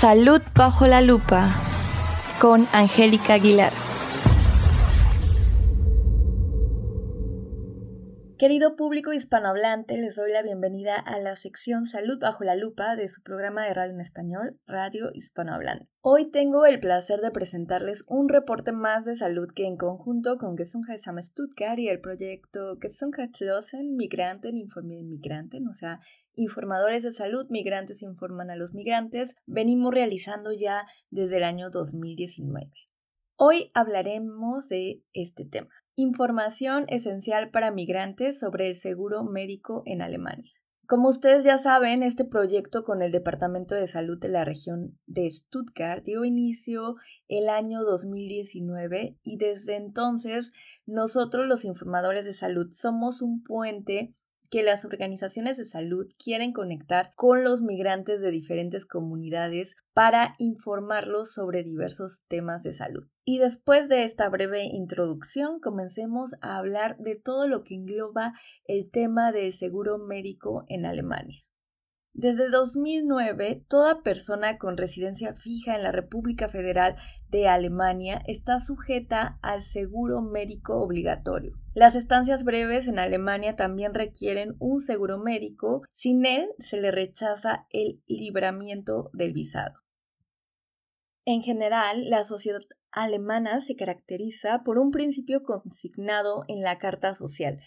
Salud bajo la lupa con Angélica Aguilar. Querido público hispanohablante, les doy la bienvenida a la sección Salud bajo la lupa de su programa de radio en español, Radio Hispanohablante. Hoy tengo el placer de presentarles un reporte más de salud que en conjunto con Gesundheitsamt Stuttgart y el proyecto Gesundheitslosen Migranten informieren Migranten, o sea, informadores de salud migrantes informan a los migrantes, venimos realizando ya desde el año 2019. Hoy hablaremos de este tema. Información esencial para migrantes sobre el seguro médico en Alemania. Como ustedes ya saben, este proyecto con el Departamento de Salud de la región de Stuttgart dio inicio el año 2019 y desde entonces nosotros los informadores de salud somos un puente que las organizaciones de salud quieren conectar con los migrantes de diferentes comunidades para informarlos sobre diversos temas de salud. Y después de esta breve introducción, comencemos a hablar de todo lo que engloba el tema del seguro médico en Alemania. Desde 2009, toda persona con residencia fija en la República Federal de Alemania está sujeta al seguro médico obligatorio. Las estancias breves en Alemania también requieren un seguro médico, sin él se le rechaza el libramiento del visado. En general, la sociedad alemana se caracteriza por un principio consignado en la Carta Social.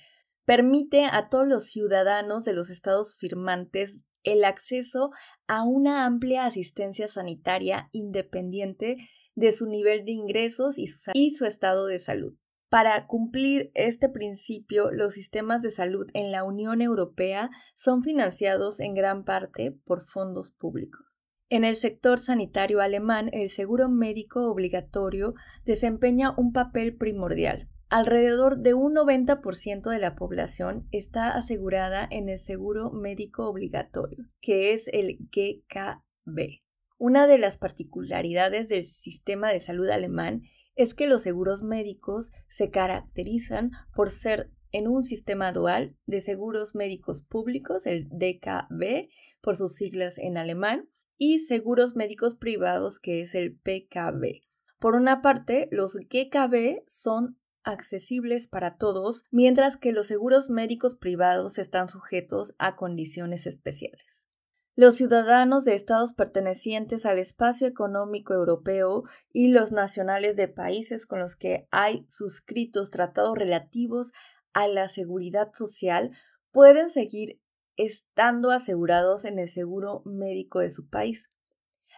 Permite a todos los ciudadanos de los estados firmantes el acceso a una amplia asistencia sanitaria independiente de su nivel de ingresos y su, estado de salud. Para cumplir este principio, los sistemas de salud en la Unión Europea son financiados en gran parte por fondos públicos. En el sector sanitario alemán, el seguro médico obligatorio desempeña un papel primordial. Alrededor de un 90% de la población está asegurada en el seguro médico obligatorio, que es el GKB. Una de las particularidades del sistema de salud alemán es que los seguros médicos se caracterizan por ser en un sistema dual de seguros médicos públicos, el DKB, por sus siglas en alemán, y seguros médicos privados, que es el PKB. Por una parte, los GKB son accesibles para todos, mientras que los seguros médicos privados están sujetos a condiciones especiales. Los ciudadanos de estados pertenecientes al espacio económico europeo y los nacionales de países con los que hay suscritos tratados relativos a la seguridad social pueden seguir estando asegurados en el seguro médico de su país.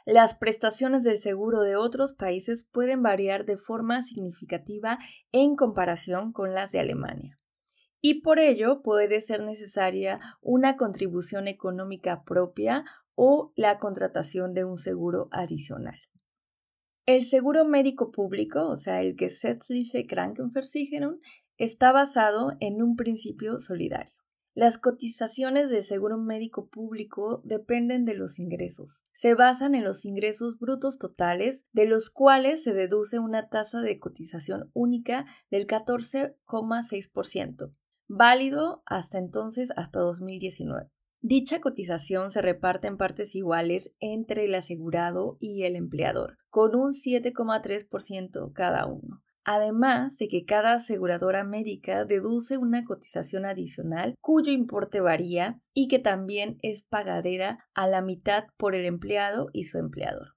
Las prestaciones del seguro de otros países pueden variar de forma significativa en comparación con las de Alemania. Y por ello puede ser necesaria una contribución económica propia o la contratación de un seguro adicional. El seguro médico público, o sea, el Gesetzliche Krankenversicherung, está basado en un principio solidario. Las cotizaciones del seguro médico público dependen de los ingresos. Se basan en los ingresos brutos totales, de los cuales se deduce una tasa de cotización única del 14,6%, válido hasta entonces hasta 2019. Dicha cotización se reparte en partes iguales entre el asegurado y el empleador, con un 7,3% cada uno además de que cada aseguradora médica deduce una cotización adicional cuyo importe varía y que también es pagadera a la mitad por el empleado y su empleador.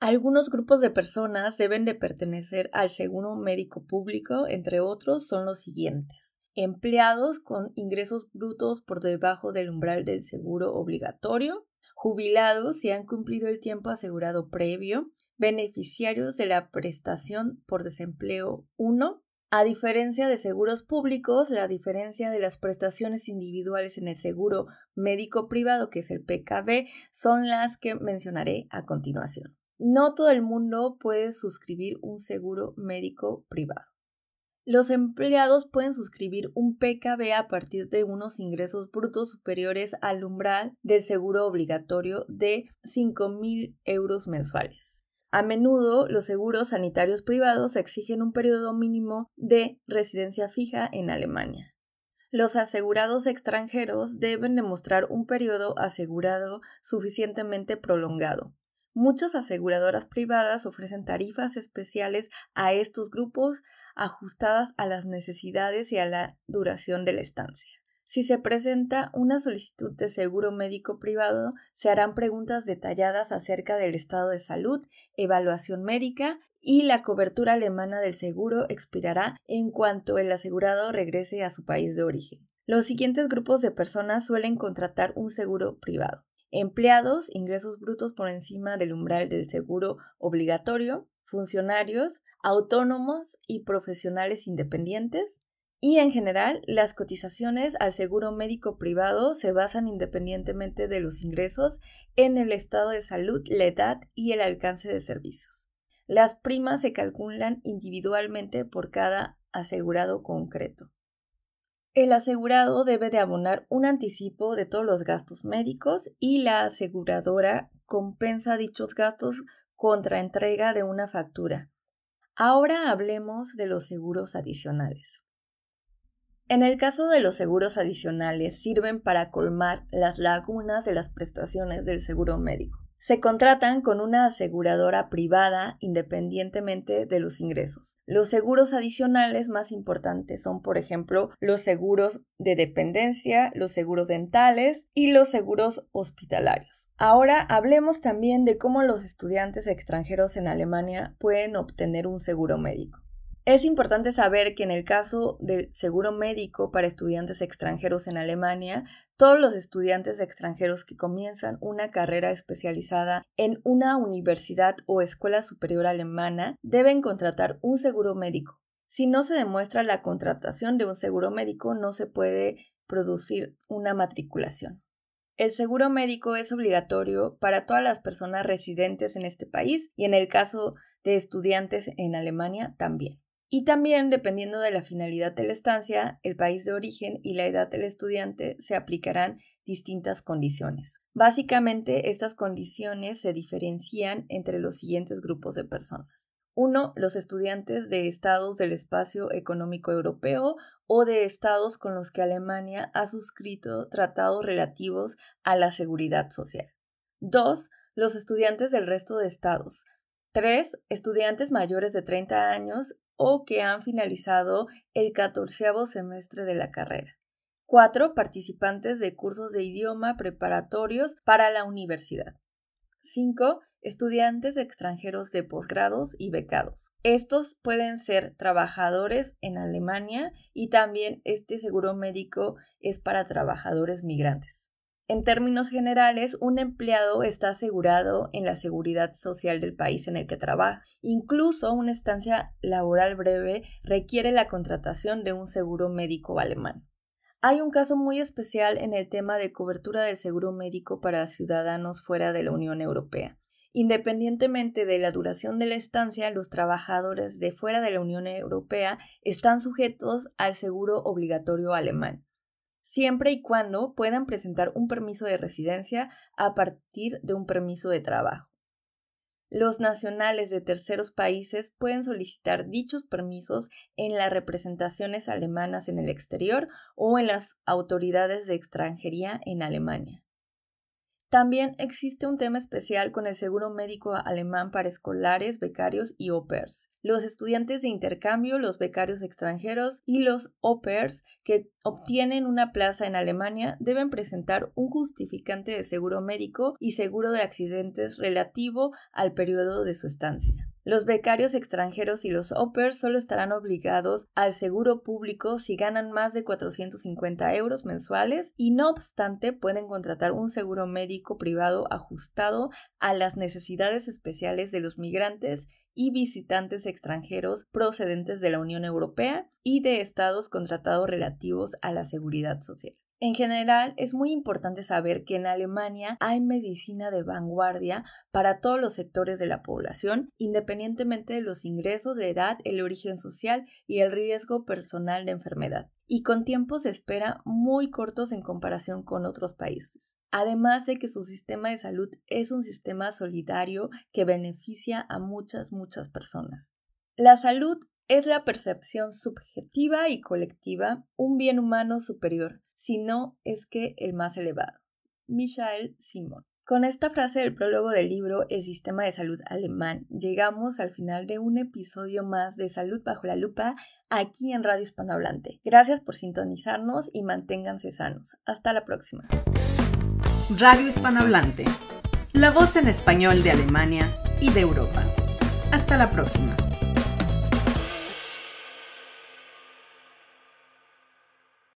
Algunos grupos de personas deben de pertenecer al seguro médico público, entre otros son los siguientes. Empleados con ingresos brutos por debajo del umbral del seguro obligatorio, jubilados si han cumplido el tiempo asegurado previo, beneficiarios de la prestación por desempleo 1. A diferencia de seguros públicos, la diferencia de las prestaciones individuales en el seguro médico privado, que es el PKB, son las que mencionaré a continuación. No todo el mundo puede suscribir un seguro médico privado. Los empleados pueden suscribir un PKB a partir de unos ingresos brutos superiores al umbral del seguro obligatorio de 5.000 euros mensuales. A menudo los seguros sanitarios privados exigen un periodo mínimo de residencia fija en Alemania. Los asegurados extranjeros deben demostrar un periodo asegurado suficientemente prolongado. Muchas aseguradoras privadas ofrecen tarifas especiales a estos grupos ajustadas a las necesidades y a la duración de la estancia. Si se presenta una solicitud de seguro médico privado, se harán preguntas detalladas acerca del estado de salud, evaluación médica y la cobertura alemana del seguro expirará en cuanto el asegurado regrese a su país de origen. Los siguientes grupos de personas suelen contratar un seguro privado. Empleados, ingresos brutos por encima del umbral del seguro obligatorio, funcionarios, autónomos y profesionales independientes, y en general, las cotizaciones al seguro médico privado se basan independientemente de los ingresos en el estado de salud, la edad y el alcance de servicios. Las primas se calculan individualmente por cada asegurado concreto. El asegurado debe de abonar un anticipo de todos los gastos médicos y la aseguradora compensa dichos gastos contra entrega de una factura. Ahora hablemos de los seguros adicionales. En el caso de los seguros adicionales, sirven para colmar las lagunas de las prestaciones del seguro médico. Se contratan con una aseguradora privada independientemente de los ingresos. Los seguros adicionales más importantes son, por ejemplo, los seguros de dependencia, los seguros dentales y los seguros hospitalarios. Ahora hablemos también de cómo los estudiantes extranjeros en Alemania pueden obtener un seguro médico. Es importante saber que en el caso del seguro médico para estudiantes extranjeros en Alemania, todos los estudiantes extranjeros que comienzan una carrera especializada en una universidad o escuela superior alemana deben contratar un seguro médico. Si no se demuestra la contratación de un seguro médico, no se puede producir una matriculación. El seguro médico es obligatorio para todas las personas residentes en este país y en el caso de estudiantes en Alemania también. Y también, dependiendo de la finalidad de la estancia, el país de origen y la edad del estudiante, se aplicarán distintas condiciones. Básicamente, estas condiciones se diferencian entre los siguientes grupos de personas. Uno, los estudiantes de estados del espacio económico europeo o de estados con los que Alemania ha suscrito tratados relativos a la seguridad social. Dos, los estudiantes del resto de estados. Tres, estudiantes mayores de 30 años o que han finalizado el catorceavo semestre de la carrera. Cuatro participantes de cursos de idioma preparatorios para la universidad. 5. Estudiantes extranjeros de posgrados y becados. Estos pueden ser trabajadores en Alemania y también este seguro médico es para trabajadores migrantes. En términos generales, un empleado está asegurado en la seguridad social del país en el que trabaja. Incluso una estancia laboral breve requiere la contratación de un seguro médico alemán. Hay un caso muy especial en el tema de cobertura del seguro médico para ciudadanos fuera de la Unión Europea. Independientemente de la duración de la estancia, los trabajadores de fuera de la Unión Europea están sujetos al seguro obligatorio alemán siempre y cuando puedan presentar un permiso de residencia a partir de un permiso de trabajo. Los nacionales de terceros países pueden solicitar dichos permisos en las representaciones alemanas en el exterior o en las autoridades de extranjería en Alemania. También existe un tema especial con el seguro médico alemán para escolares, becarios y au pairs. Los estudiantes de intercambio, los becarios extranjeros y los au pairs que obtienen una plaza en Alemania deben presentar un justificante de seguro médico y seguro de accidentes relativo al periodo de su estancia. Los becarios extranjeros y los OPERS solo estarán obligados al seguro público si ganan más de 450 euros mensuales y no obstante pueden contratar un seguro médico privado ajustado a las necesidades especiales de los migrantes y visitantes extranjeros procedentes de la Unión Europea y de estados contratados relativos a la seguridad social. En general, es muy importante saber que en Alemania hay medicina de vanguardia para todos los sectores de la población, independientemente de los ingresos, de edad, el origen social y el riesgo personal de enfermedad, y con tiempos de espera muy cortos en comparación con otros países. Además de que su sistema de salud es un sistema solidario que beneficia a muchas, muchas personas. La salud es la percepción subjetiva y colectiva, un bien humano superior, si no es que el más elevado. Michael Simon. Con esta frase del prólogo del libro El sistema de salud alemán, llegamos al final de un episodio más de Salud bajo la lupa aquí en Radio Hispanohablante. Gracias por sintonizarnos y manténganse sanos. Hasta la próxima. Radio Hispanohablante, la voz en español de Alemania y de Europa. Hasta la próxima.